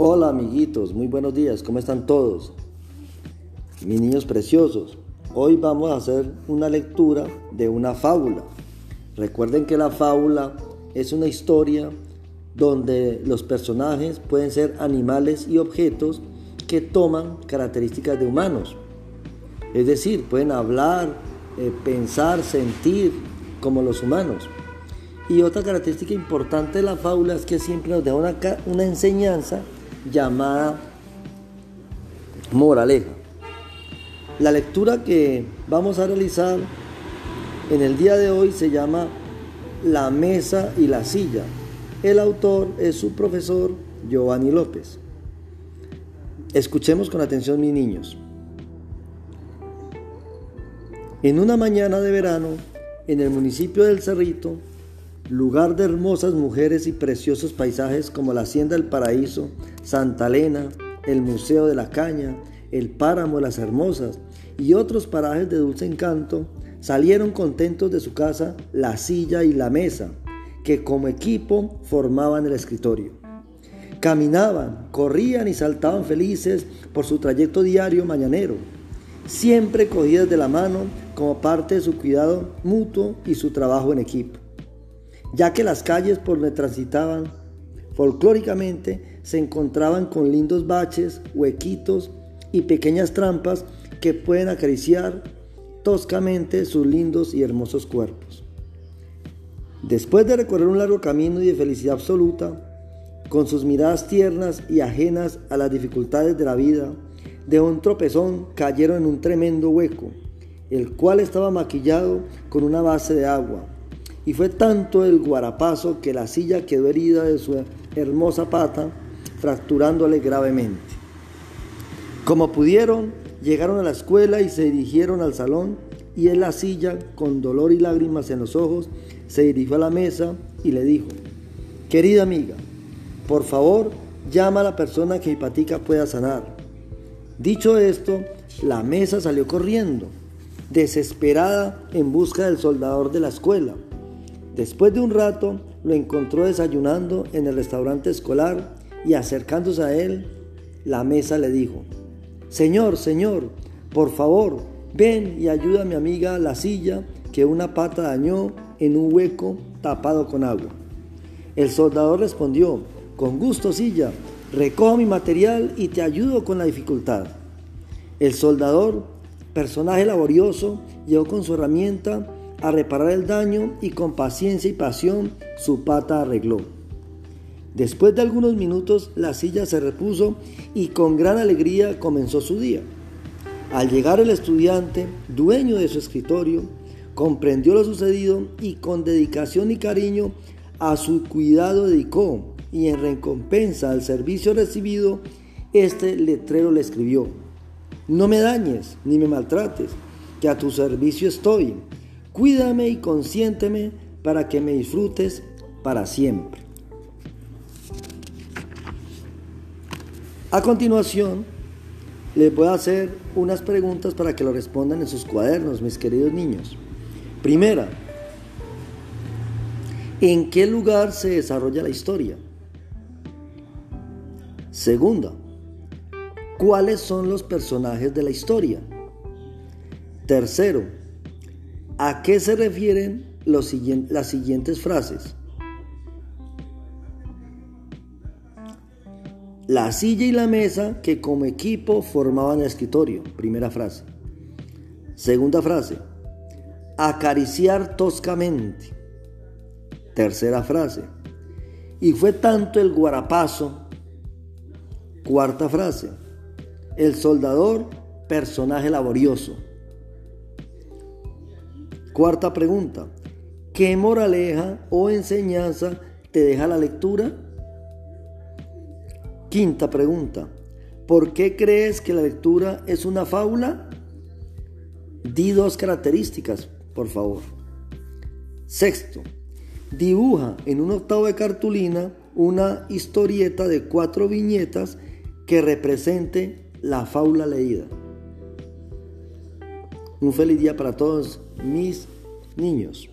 Hola amiguitos, muy buenos días, ¿cómo están todos? Mis niños preciosos, hoy vamos a hacer una lectura de una fábula. Recuerden que la fábula es una historia donde los personajes pueden ser animales y objetos que toman características de humanos. Es decir, pueden hablar, eh, pensar, sentir como los humanos. Y otra característica importante de la fábula es que siempre nos deja una, una enseñanza llamada moraleja. La lectura que vamos a realizar en el día de hoy se llama La mesa y la silla. El autor es su profesor Giovanni López. Escuchemos con atención mis niños. En una mañana de verano, en el municipio del Cerrito, lugar de hermosas mujeres y preciosos paisajes como la Hacienda del Paraíso, Santa Elena, el Museo de la Caña, el Páramo de las Hermosas y otros parajes de dulce encanto, salieron contentos de su casa la silla y la mesa, que como equipo formaban el escritorio. Caminaban, corrían y saltaban felices por su trayecto diario mañanero, siempre cogidas de la mano como parte de su cuidado mutuo y su trabajo en equipo ya que las calles por donde transitaban folclóricamente se encontraban con lindos baches, huequitos y pequeñas trampas que pueden acariciar toscamente sus lindos y hermosos cuerpos. Después de recorrer un largo camino y de felicidad absoluta, con sus miradas tiernas y ajenas a las dificultades de la vida, de un tropezón cayeron en un tremendo hueco, el cual estaba maquillado con una base de agua, y fue tanto el guarapazo que la silla quedó herida de su hermosa pata, fracturándole gravemente. Como pudieron, llegaron a la escuela y se dirigieron al salón y en la silla, con dolor y lágrimas en los ojos, se dirigió a la mesa y le dijo, querida amiga, por favor, llama a la persona que mi pueda sanar. Dicho esto, la mesa salió corriendo, desesperada en busca del soldador de la escuela. Después de un rato lo encontró desayunando en el restaurante escolar y acercándose a él, la mesa le dijo, Señor, Señor, por favor, ven y ayuda a mi amiga la silla que una pata dañó en un hueco tapado con agua. El soldador respondió, con gusto silla, recojo mi material y te ayudo con la dificultad. El soldador, personaje laborioso, llegó con su herramienta a reparar el daño y con paciencia y pasión su pata arregló. Después de algunos minutos la silla se repuso y con gran alegría comenzó su día. Al llegar el estudiante, dueño de su escritorio, comprendió lo sucedido y con dedicación y cariño a su cuidado dedicó y en recompensa al servicio recibido, este letrero le escribió, no me dañes ni me maltrates, que a tu servicio estoy Cuídame y consiénteme para que me disfrutes para siempre. A continuación, les voy a hacer unas preguntas para que lo respondan en sus cuadernos, mis queridos niños. Primera, ¿en qué lugar se desarrolla la historia? Segunda, ¿cuáles son los personajes de la historia? Tercero, ¿A qué se refieren las siguientes frases? La silla y la mesa que como equipo formaban el escritorio. Primera frase. Segunda frase. Acariciar toscamente. Tercera frase. Y fue tanto el guarapazo. Cuarta frase. El soldador, personaje laborioso. Cuarta pregunta. ¿Qué moraleja o enseñanza te deja la lectura? Quinta pregunta. ¿Por qué crees que la lectura es una fábula? Di dos características, por favor. Sexto. Dibuja en un octavo de cartulina una historieta de cuatro viñetas que represente la fábula leída. Un feliz día para todos mis niños.